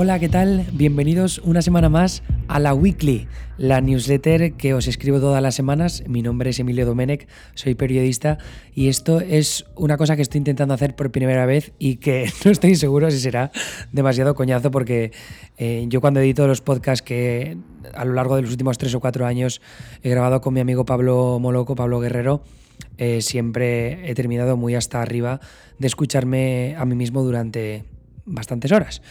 Hola, ¿qué tal? Bienvenidos una semana más a la Weekly, la newsletter que os escribo todas las semanas. Mi nombre es Emilio Domenech, soy periodista y esto es una cosa que estoy intentando hacer por primera vez y que no estoy seguro si será demasiado coñazo porque eh, yo cuando edito los podcasts que a lo largo de los últimos tres o cuatro años he grabado con mi amigo Pablo Moloco, Pablo Guerrero, eh, siempre he terminado muy hasta arriba de escucharme a mí mismo durante bastantes horas.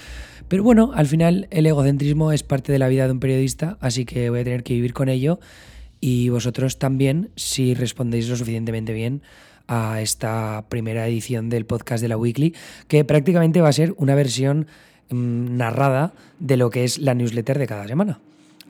Pero bueno, al final el egocentrismo es parte de la vida de un periodista, así que voy a tener que vivir con ello y vosotros también si respondéis lo suficientemente bien a esta primera edición del podcast de la Weekly, que prácticamente va a ser una versión mm, narrada de lo que es la newsletter de cada semana.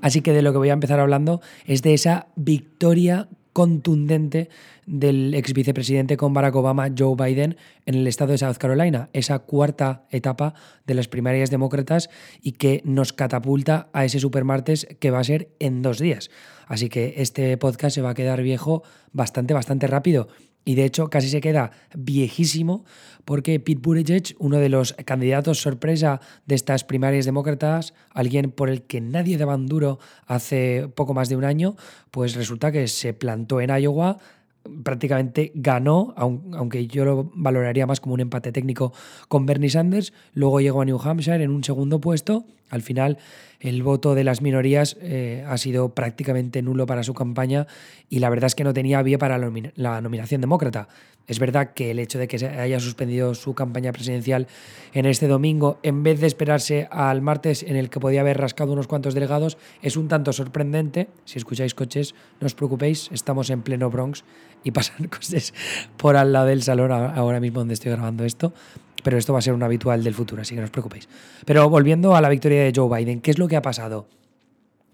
Así que de lo que voy a empezar hablando es de esa victoria contundente del ex vicepresidente con Barack Obama, Joe Biden, en el estado de South Carolina, esa cuarta etapa de las primarias demócratas y que nos catapulta a ese supermartes que va a ser en dos días. Así que este podcast se va a quedar viejo bastante, bastante rápido. Y de hecho casi se queda viejísimo porque Pete Buttigieg, uno de los candidatos sorpresa de estas primarias demócratas, alguien por el que nadie daba un duro hace poco más de un año, pues resulta que se plantó en Iowa, prácticamente ganó, aunque yo lo valoraría más como un empate técnico con Bernie Sanders. Luego llegó a New Hampshire en un segundo puesto. Al final, el voto de las minorías eh, ha sido prácticamente nulo para su campaña y la verdad es que no tenía vía para la nominación demócrata. Es verdad que el hecho de que se haya suspendido su campaña presidencial en este domingo, en vez de esperarse al martes en el que podía haber rascado unos cuantos delegados, es un tanto sorprendente. Si escucháis coches, no os preocupéis, estamos en pleno Bronx y pasan cosas por al lado del salón ahora mismo donde estoy grabando esto. Pero esto va a ser un habitual del futuro, así que no os preocupéis. Pero volviendo a la victoria de Joe Biden, ¿qué es lo que ha pasado?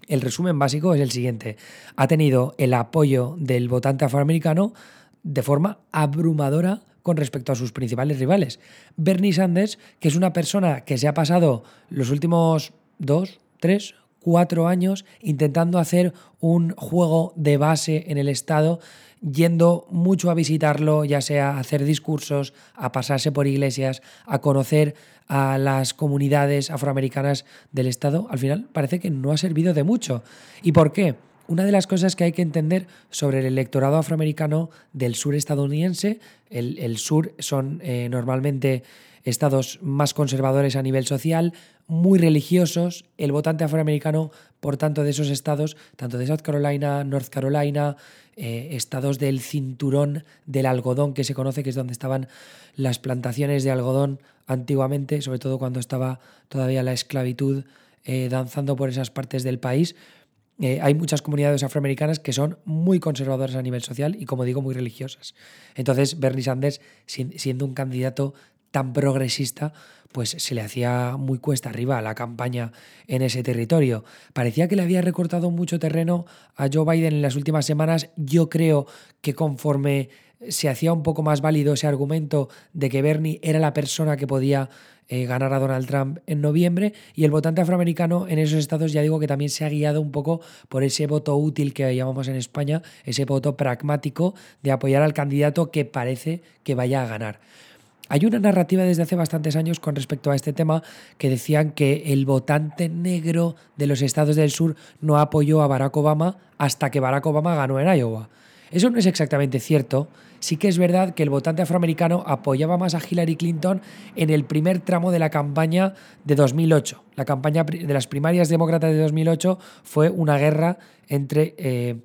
El resumen básico es el siguiente. Ha tenido el apoyo del votante afroamericano de forma abrumadora con respecto a sus principales rivales. Bernie Sanders, que es una persona que se ha pasado los últimos dos, tres, cuatro años intentando hacer un juego de base en el Estado, yendo mucho a visitarlo, ya sea a hacer discursos, a pasarse por iglesias, a conocer a las comunidades afroamericanas del Estado, al final parece que no ha servido de mucho. ¿Y por qué? Una de las cosas que hay que entender sobre el electorado afroamericano del sur estadounidense, el, sur son eh, normalmente estados más conservadores a nivel social, muy religiosos, el votante afroamericano, por tanto, de esos estados, tanto de South Carolina, North Carolina, eh, estados del cinturón del algodón, que se conoce que es donde estaban las plantaciones de algodón antiguamente, sobre todo cuando estaba todavía la esclavitud eh, danzando por esas partes del país, eh, hay muchas comunidades afroamericanas que son muy conservadoras a nivel social y, como digo, muy religiosas. Entonces, Bernie Sanders, siendo un candidato tan progresista, pues se le hacía muy cuesta arriba la campaña en ese territorio. Parecía que le había recortado mucho terreno a Joe Biden en las últimas semanas. Yo creo que conforme se hacía un poco más válido ese argumento de que Bernie era la persona que podía eh, ganar a Donald Trump en noviembre y el votante afroamericano en esos estados ya digo que también se ha guiado un poco por ese voto útil que llamamos en España, ese voto pragmático de apoyar al candidato que parece que vaya a ganar. Hay una narrativa desde hace bastantes años con respecto a este tema que decían que el votante negro de los estados del sur no apoyó a Barack Obama hasta que Barack Obama ganó en Iowa. Eso no es exactamente cierto. Sí que es verdad que el votante afroamericano apoyaba más a Hillary Clinton en el primer tramo de la campaña de 2008. La campaña de las primarias demócratas de 2008 fue una guerra entre eh,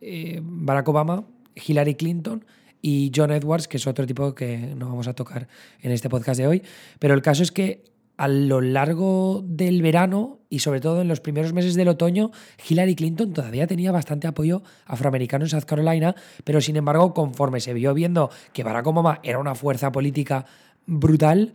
eh, Barack Obama, Hillary Clinton y John Edwards, que es otro tipo que no vamos a tocar en este podcast de hoy. Pero el caso es que a lo largo del verano y sobre todo en los primeros meses del otoño, Hillary Clinton todavía tenía bastante apoyo afroamericano en South Carolina, pero sin embargo, conforme se vio viendo que Barack Obama era una fuerza política brutal,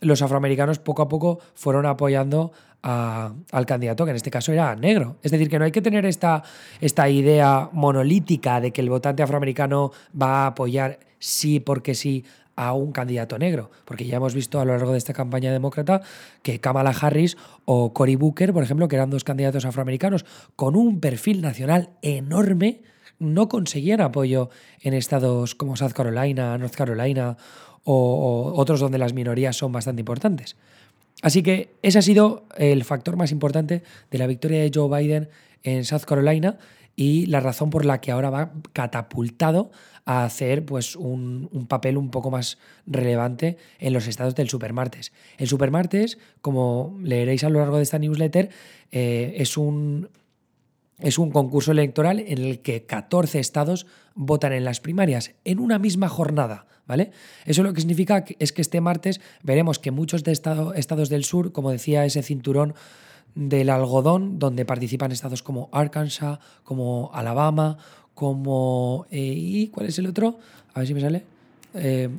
los afroamericanos poco a poco fueron apoyando al candidato, que en este caso era negro. Es decir, que no hay que tener esta, esta idea monolítica de que el votante afroamericano va a apoyar sí porque sí a un candidato negro, porque ya hemos visto a lo largo de esta campaña demócrata que Kamala Harris o Cory Booker, por ejemplo, que eran dos candidatos afroamericanos con un perfil nacional enorme, no conseguían apoyo en estados como South Carolina, North Carolina o, otros donde las minorías son bastante importantes. Así que ese ha sido el factor más importante de la victoria de Joe Biden en South Carolina y la razón por la que ahora va catapultado a hacer pues, un, papel un poco más relevante en los estados del supermartes. El supermartes, como leeréis a lo largo de esta newsletter, eh, es un es un concurso electoral en el que 14 estados votan en las primarias en una misma jornada, ¿vale? Eso lo que significa es que este martes veremos que muchos de estados del sur, como decía ese cinturón del algodón, donde participan estados como Arkansas, como Alabama, como... Eh, ¿Y cuál es el otro? A ver si me sale. Eh,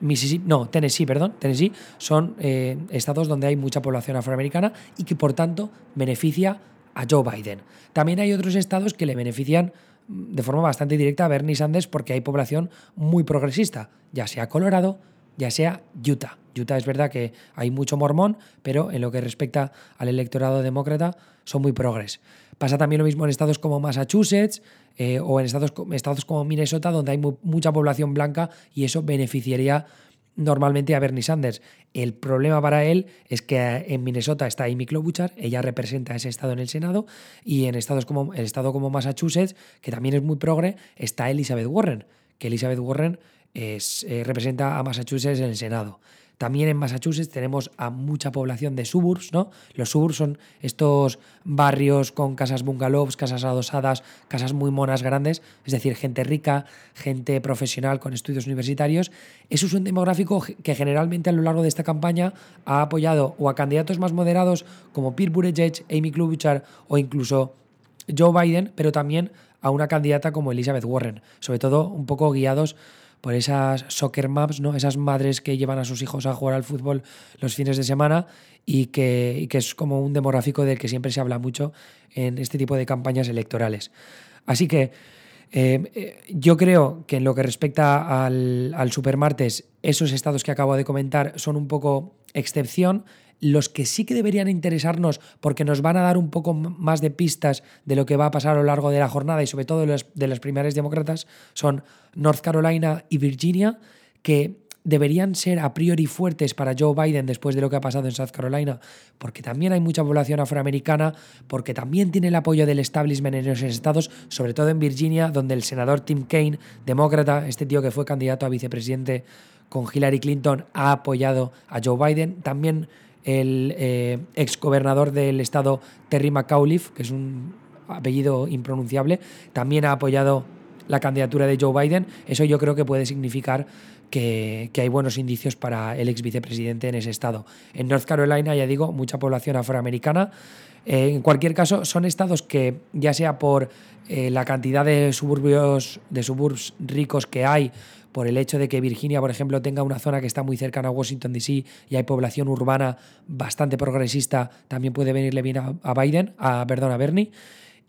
Mississippi, no, Tennessee, perdón, Tennessee, son eh, estados donde hay mucha población afroamericana y que por tanto beneficia a Joe Biden. También hay otros estados que le benefician de forma bastante directa a Bernie Sanders porque hay población muy progresista, ya sea Colorado, ya sea Utah. Utah es verdad que hay mucho mormón, pero en lo que respecta al electorado demócrata son muy progres. Pasa también lo mismo en estados como Massachusetts eh, o en estados, estados como Minnesota, donde hay mucha población blanca y eso beneficiaría normalmente a Bernie Sanders. El problema para él es que en Minnesota está Amy Klobuchar, ella representa ese estado en el Senado, y en estados como, el estado como Massachusetts, que también es muy progre, está Elizabeth Warren, que Elizabeth Warren es, eh, representa a Massachusetts en el Senado. También en Massachusetts tenemos a mucha población de suburbs, ¿no? Los suburbs son estos barrios con casas bungalows, casas adosadas, casas muy monas grandes, es decir, gente rica, gente profesional con estudios universitarios. Eso es un demográfico que generalmente a lo largo de esta campaña ha apoyado o a candidatos más moderados como Pete Buttigieg, Amy Klobuchar o incluso Joe Biden, pero también a una candidata como Elizabeth Warren, sobre todo un poco guiados por esas soccer maps, ¿no? esas madres que llevan a sus hijos a jugar al fútbol los fines de semana y que, es como un demográfico del que siempre se habla mucho en este tipo de campañas electorales. Así que eh, eh, yo creo que en lo que respecta al, al supermartes, esos estados que acabo de comentar son un poco excepción los que sí que deberían interesarnos porque nos van a dar un poco más de pistas de lo que va a pasar a lo largo de la jornada y sobre todo de las, de las primarias demócratas son North Carolina y Virginia, que deberían ser a priori fuertes para Joe Biden después de lo que ha pasado en South Carolina, porque también hay mucha población afroamericana, porque también tiene el apoyo del establishment en esos estados, sobre todo en Virginia, donde el senador Tim Kaine, demócrata, este tío que fue candidato a vicepresidente con Hillary Clinton, ha apoyado a Joe Biden. También el eh, exgobernador del estado Terry McAuliffe, que es un apellido impronunciable, también ha apoyado la candidatura de Joe Biden. Eso yo creo que puede significar que, hay buenos indicios para el ex vicepresidente en ese estado. En North Carolina, ya digo, mucha población afroamericana. Eh, en cualquier caso, son estados que, ya sea por eh, la cantidad de suburbios, de suburbs ricos que hay, por el hecho de que Virginia, por ejemplo, tenga una zona que está muy cercana a Washington, D.C. y hay población urbana bastante progresista, también puede venirle bien a, Biden, a, perdón, a Bernie.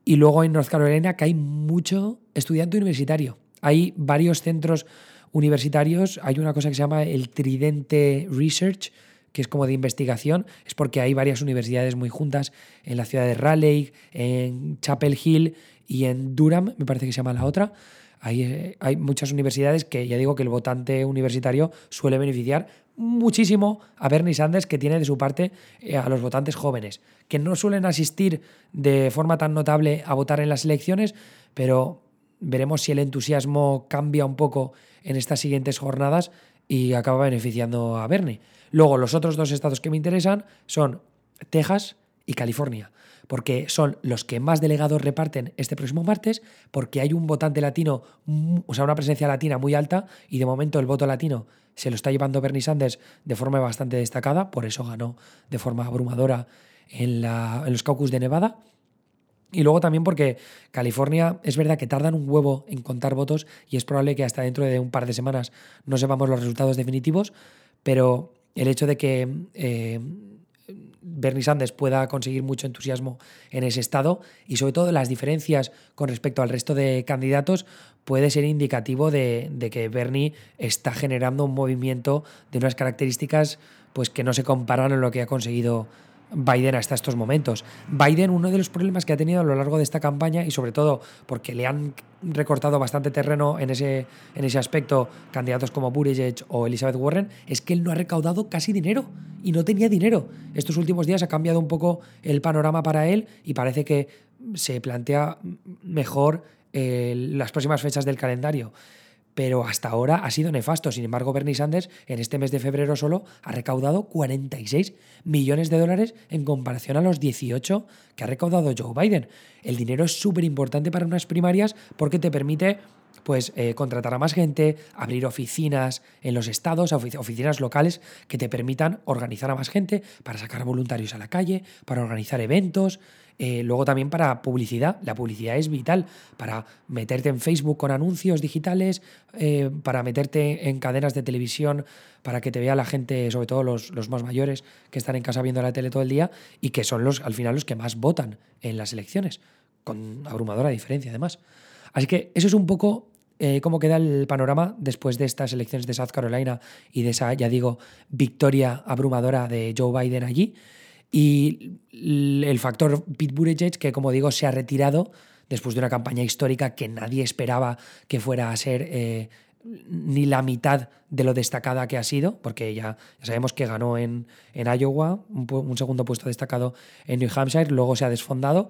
Y luego en North Carolina que hay mucho estudiante universitario. Hay varios centros universitarios, hay una cosa que se llama el Tridente Research, que es como de investigación, es porque hay varias universidades muy juntas en la ciudad de Raleigh, en Chapel Hill y en Durham, me parece que se llama la otra. Hay, hay muchas universidades que ya digo que el votante universitario suele beneficiar muchísimo a Bernie Sanders, que tiene de su parte eh, a los votantes jóvenes, que no suelen asistir de forma tan notable a votar en las elecciones, pero veremos si el entusiasmo cambia un poco en estas siguientes jornadas y acaba beneficiando a Bernie. Luego, los otros dos estados que me interesan son Texas y California porque son los que más delegados reparten este próximo martes, porque hay un votante latino, o sea, una presencia latina muy alta, y de momento el voto latino se lo está llevando Bernie Sanders de forma bastante destacada, por eso ganó de forma abrumadora en, la, en los caucus de Nevada. Y luego también porque California es verdad que tardan un huevo en contar votos y es probable que hasta dentro de un par de semanas no sepamos los resultados definitivos, pero el hecho de que eh, Bernie Sanders pueda conseguir mucho entusiasmo en ese estado y sobre todo las diferencias con respecto al resto de candidatos puede ser indicativo de, que Bernie está generando un movimiento de unas características pues que no se comparan a lo que ha conseguido Biden hasta estos momentos. Biden, uno de los problemas que ha tenido a lo largo de esta campaña, y sobre todo porque le han recortado bastante terreno en ese, en ese aspecto candidatos como Buttigieg o Elizabeth Warren, es que él no ha recaudado casi dinero y no tenía dinero. Estos últimos días ha cambiado un poco el panorama para él y parece que se plantea mejor eh, las próximas fechas del calendario pero hasta ahora ha sido nefasto. Sin embargo, Bernie Sanders en este mes de febrero solo ha recaudado 46 millones de dólares en comparación a los 18 que ha recaudado Joe Biden. El dinero es súper importante para unas primarias porque te permite pues eh, contratar a más gente, abrir oficinas en los estados, oficinas locales que te permitan organizar a más gente para sacar voluntarios a la calle, para organizar eventos, eh, luego también para publicidad. La publicidad es vital para meterte en Facebook con anuncios digitales, eh, para meterte en cadenas de televisión, para que te vea la gente, sobre todo los, los, más mayores que están en casa viendo la tele todo el día y que son los, al final los que más votan en las elecciones, con abrumadora diferencia además. Así que eso es un poco eh, cómo queda el panorama después de estas elecciones de South Carolina y de esa, ya digo, victoria abrumadora de Joe Biden allí. Y el factor Pete Buttigieg, que como digo, se ha retirado después de una campaña histórica que nadie esperaba que fuera a ser eh, ni la mitad de lo destacada que ha sido, porque ya, sabemos que ganó en, en Iowa, un, segundo puesto destacado en New Hampshire, luego se ha desfondado,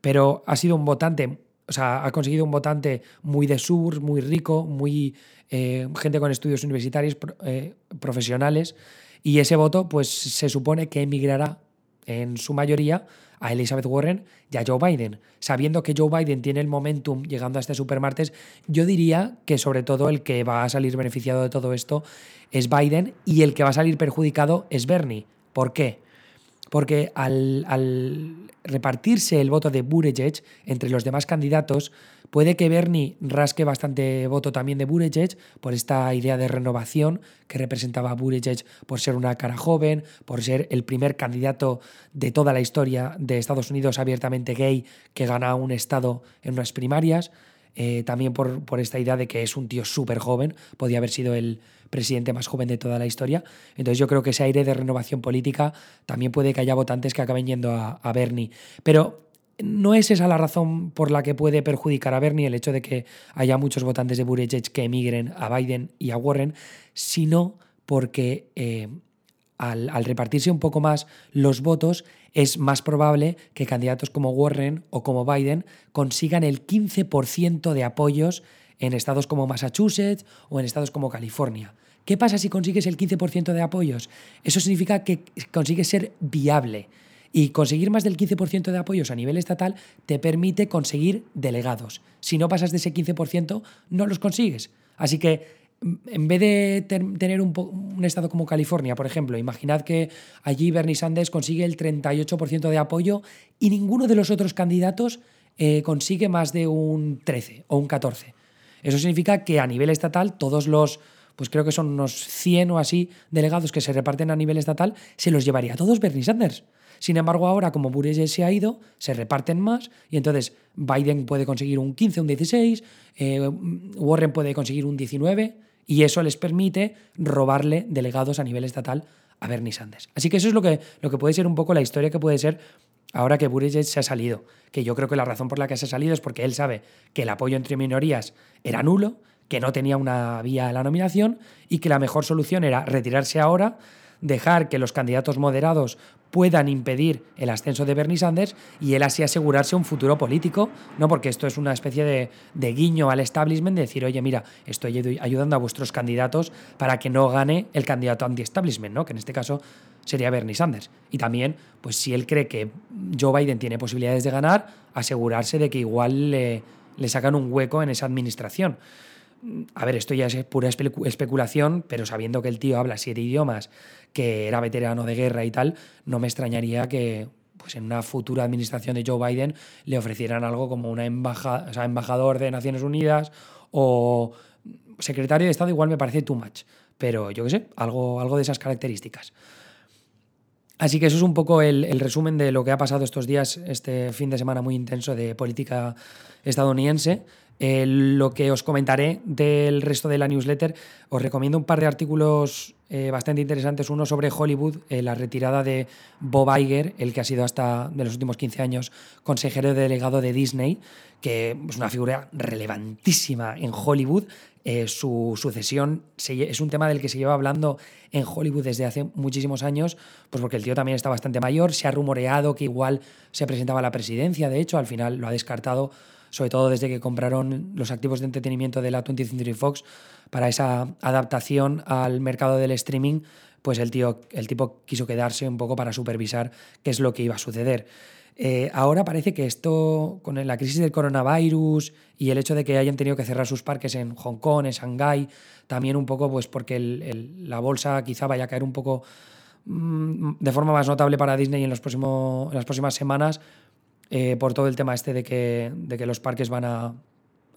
pero ha sido un votante, o sea, ha conseguido un votante muy de sur, muy rico, muy eh, gente con estudios universitarios eh, profesionales, y ese voto, pues se supone que emigrará en su mayoría a Elizabeth Warren y a Joe Biden. Sabiendo que Joe Biden tiene el momentum llegando a este supermartes, yo diría que sobre todo el que va a salir beneficiado de todo esto es Biden y el que va a salir perjudicado es Bernie. ¿Por qué? Porque al, repartirse el voto de Buttigieg entre los demás candidatos, puede que Bernie rasque bastante voto también de Buttigieg por esta idea de renovación que representaba Buttigieg por ser una cara joven, por ser el primer candidato de toda la historia de Estados Unidos abiertamente gay que gana un estado en unas primarias. Eh, también por, por, esta idea de que es un tío súper joven, podía haber sido el presidente más joven de toda la historia. Entonces yo creo que ese aire de renovación política también puede que haya votantes que acaben yendo a, Bernie. Pero no es esa la razón por la que puede perjudicar a Bernie el hecho de que haya muchos votantes de Buttigieg que emigren a Biden y a Warren, sino porque eh, al, al, repartirse un poco más los votos, es más probable que candidatos como Warren o como Biden consigan el 15% de apoyos en estados como Massachusetts o en estados como California. ¿Qué pasa si consigues el 15% de apoyos? Eso significa que consigues ser viable. Y conseguir más del 15% de apoyos a nivel estatal te permite conseguir delegados. Si no pasas de ese 15%, no los consigues. Así que en vez de tener un, estado como California, por ejemplo, imaginad que allí Bernie Sanders consigue el 38% de apoyo y ninguno de los otros candidatos eh, consigue más de un 13 o un 14. Eso significa que a nivel estatal todos los, pues creo que son unos 100 o así delegados que se reparten a nivel estatal, se los llevaría a todos Bernie Sanders. Sin embargo, ahora como Buttigieg se ha ido, se reparten más y entonces Biden puede conseguir un 15, un 16, eh, Warren puede conseguir un 19 y eso les permite robarle delegados a nivel estatal a Bernie Sanders. Así que eso es lo que, lo que puede ser un poco la historia que puede ser ahora que Buttigieg se ha salido. Que yo creo que la razón por la que se ha salido es porque él sabe que el apoyo entre minorías era nulo, que no tenía una vía a la nominación y que la mejor solución era retirarse ahora, dejar que los candidatos moderados puedan impedir el ascenso de Bernie Sanders y él así asegurarse un futuro político, ¿no? Porque esto es una especie de, de guiño al establishment de decir, oye, mira, estoy ayudando a vuestros candidatos para que no gane el candidato anti-establishment, ¿no? Que en este caso sería Bernie Sanders. Y también, pues si él cree que Joe Biden tiene posibilidades de ganar, asegurarse de que igual le, le sacan un hueco en esa administración a ver, esto ya es pura especulación, pero sabiendo que el tío habla siete idiomas, que era veterano de guerra y tal, no me extrañaría que pues en una futura administración de Joe Biden le ofrecieran algo como una embajada, o sea, embajador de Naciones Unidas o secretario de Estado, igual me parece too much, pero yo qué sé, algo, algo de esas características. Así que eso es un poco el, el, resumen de lo que ha pasado estos días, este fin de semana muy intenso de política estadounidense. Eh, lo que os comentaré del resto de la newsletter, os recomiendo un par de artículos eh, bastante interesantes. Uno sobre Hollywood, eh, la retirada de Bob Iger, el que ha sido hasta de los últimos 15 años consejero delegado de Disney, que es una figura relevantísima en Hollywood. su sucesión es un tema del que se lleva hablando en Hollywood desde hace muchísimos años, pues porque el tío también está bastante mayor. Se ha rumoreado que igual se presentaba a la presidencia, de hecho, al final lo ha descartado sobre todo desde que compraron los activos de entretenimiento de la 20th Century Fox para esa adaptación al mercado del streaming, pues el, tío, el tipo quiso quedarse un poco para supervisar qué es lo que iba a suceder. Eh, ahora parece que esto, con la crisis del coronavirus y el hecho de que hayan tenido que cerrar sus parques en Hong Kong, en Shanghái, también un poco pues porque la bolsa quizá vaya a caer un poco mm, de forma más notable para Disney en, las próximas semanas, eh, por todo el tema este de que, de que los parques van a,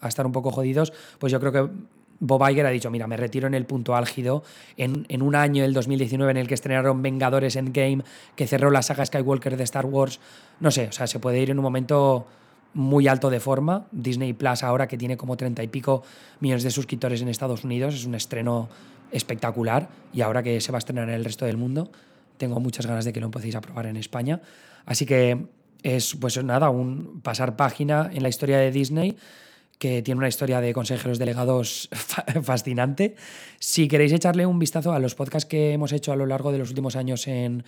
estar un poco jodidos, pues yo creo que Bob Iger ha dicho, mira, me retiro en el punto álgido, en, en un año, el 2019, en el que estrenaron Vengadores Endgame, que cerró la saga Skywalker de Star Wars, no sé, o sea, se puede ir en un momento muy alto de forma. Disney Plus ahora que tiene como treinta y pico millones de suscriptores en Estados Unidos, es un estreno espectacular y ahora que se va a estrenar en el resto del mundo, tengo muchas ganas de que lo empecéis a probar en España. Así que es pues nada, un pasar página en la historia de Disney que tiene una historia de consejeros delegados fascinante. Si queréis echarle un vistazo a los podcasts que hemos hecho a lo largo de los últimos años en,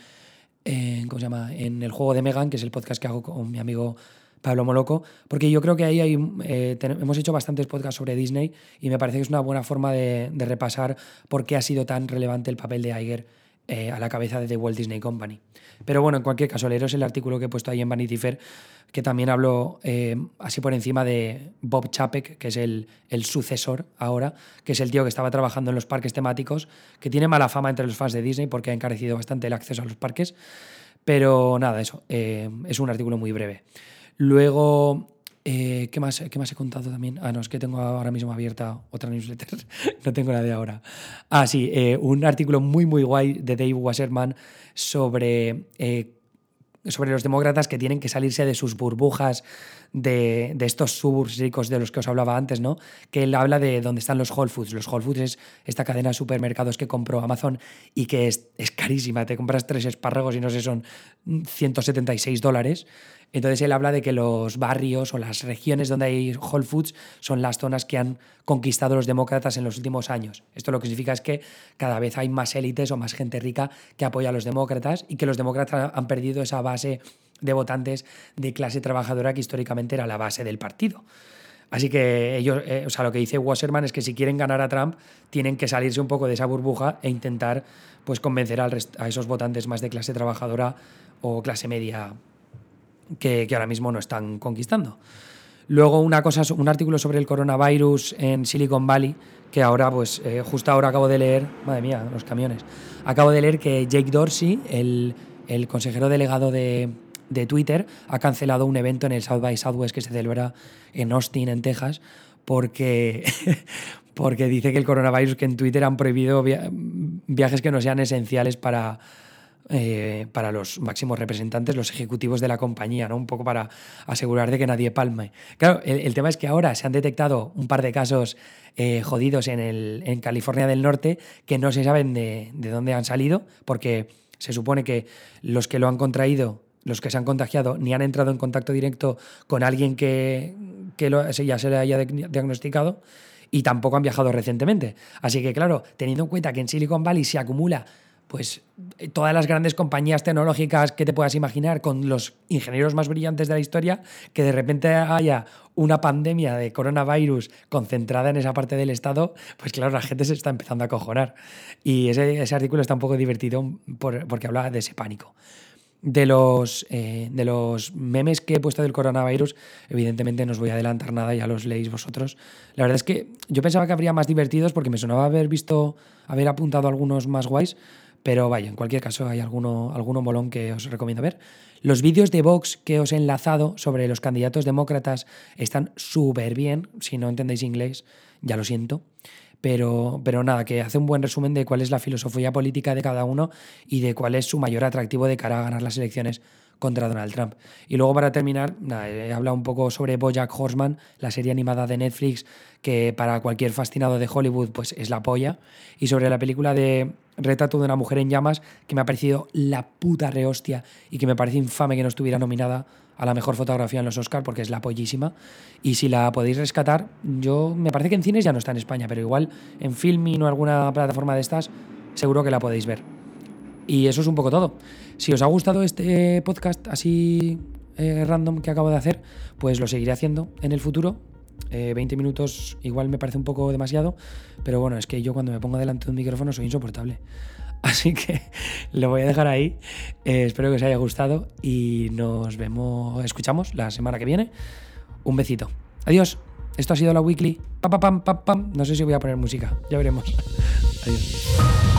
¿cómo se llama? en el juego de Megan, que es el podcast que hago con mi amigo Pablo Moloco, porque yo creo que ahí hay, eh, hemos hecho bastantes podcasts sobre Disney y me parece que es una buena forma de, de repasar por qué ha sido tan relevante el papel de Iger eh, a la cabeza de The Walt Disney Company. Pero bueno, en cualquier caso, leeros el artículo que he puesto ahí en Vanity Fair, que también hablo eh, así por encima de Bob Chapek, que es el, el, sucesor ahora, que es el tío que estaba trabajando en los parques temáticos, que tiene mala fama entre los fans de Disney porque ha encarecido bastante el acceso a los parques. Pero nada, eso, eh, es un artículo muy breve. Luego, eh, ¿qué, más, ¿Qué más he contado también? Ah, no, es que tengo ahora mismo abierta otra newsletter. no tengo la de ahora. Ah, sí, eh, un artículo muy, muy guay de Dave Wasserman sobre, eh, sobre los demócratas que tienen que salirse de sus burbujas de, de, estos suburbs ricos de los que os hablaba antes, ¿no? Que él habla de dónde están los Whole Foods. Los Whole Foods es esta cadena de supermercados que compró Amazon y que es, es carísima. Te compras tres espárragos y no sé, son 176 dólares. Entonces él habla de que los barrios o las regiones donde hay Whole Foods son las zonas que han conquistado los demócratas en los últimos años. Esto lo que significa es que cada vez hay más élites o más gente rica que apoya a los demócratas y que los demócratas han perdido esa base de votantes de clase trabajadora que históricamente era la base del partido. Así que ellos, eh, o sea, lo que dice Wasserman es que si quieren ganar a Trump, tienen que salirse un poco de esa burbuja e intentar pues, convencer a esos votantes más de clase trabajadora o clase media que, ahora mismo no están conquistando. Luego una cosa, un artículo sobre el coronavirus en Silicon Valley, que ahora, pues eh, justo ahora acabo de leer, madre mía, los camiones, acabo de leer que Jake Dorsey, el, el consejero delegado de, de, Twitter, ha cancelado un evento en el South by Southwest que se celebra en Austin, en Texas, porque, porque dice que el coronavirus, que en Twitter han prohibido viajes que no sean esenciales para eh, para los máximos representantes, los ejecutivos de la compañía, ¿no? un poco para asegurar de que nadie palme. Claro, el, tema es que ahora se han detectado un par de casos eh, jodidos en, el, en California del Norte que no se saben de, de dónde han salido, porque se supone que los que lo han contraído los que se han contagiado ni han entrado en contacto directo con alguien que, que ya se le haya diagnosticado y tampoco han viajado recientemente. Así que, claro, teniendo en cuenta que en Silicon Valley se acumula pues eh, todas las grandes compañías tecnológicas que te puedas imaginar, con los ingenieros más brillantes de la historia, que de repente haya una pandemia de coronavirus concentrada en esa parte del Estado, pues claro, la gente se está empezando a cojonar. Y ese, artículo está un poco divertido porque habla de ese pánico. De los, eh, de los memes que he puesto del coronavirus, evidentemente no os voy a adelantar nada, ya los leéis vosotros. La verdad es que yo pensaba que habría más divertidos porque me sonaba haber visto, haber apuntado algunos más guays, pero vaya, en cualquier caso hay alguno, alguno molón que os recomiendo ver. Los vídeos de Vox que os he enlazado sobre los candidatos demócratas están súper bien. Si no entendéis inglés, ya lo siento. Pero, pero nada, que hace un buen resumen de cuál es la filosofía política de cada uno y de cuál es su mayor atractivo de cara a ganar las elecciones contra Donald Trump. Y luego para terminar, he hablado un poco sobre Bojack Horseman, la serie animada de Netflix que para cualquier fascinado de Hollywood pues es la polla, y sobre la película de Retrato de una mujer en llamas, que me ha parecido la puta rehostia y que me parece infame que no estuviera nominada a la mejor fotografía en los Oscars porque es la pollísima. Y si la podéis rescatar, yo me parece que en cines ya no está en España, pero igual en Filmin o alguna plataforma de estas, seguro que la podéis ver. Y eso es un poco todo. Si os ha gustado este podcast así eh, random que acabo de hacer, pues lo seguiré haciendo en el futuro. 20 eh, minutos igual me parece un poco demasiado, pero bueno, es que yo cuando me pongo delante de un micrófono soy insoportable. Así que lo voy a dejar ahí. Eh, espero que os haya gustado y nos vemos, escuchamos la semana que viene. Un besito. Adiós. Esto ha sido la weekly. pam, pam, pam. No sé si voy a poner música. Ya veremos. Adiós.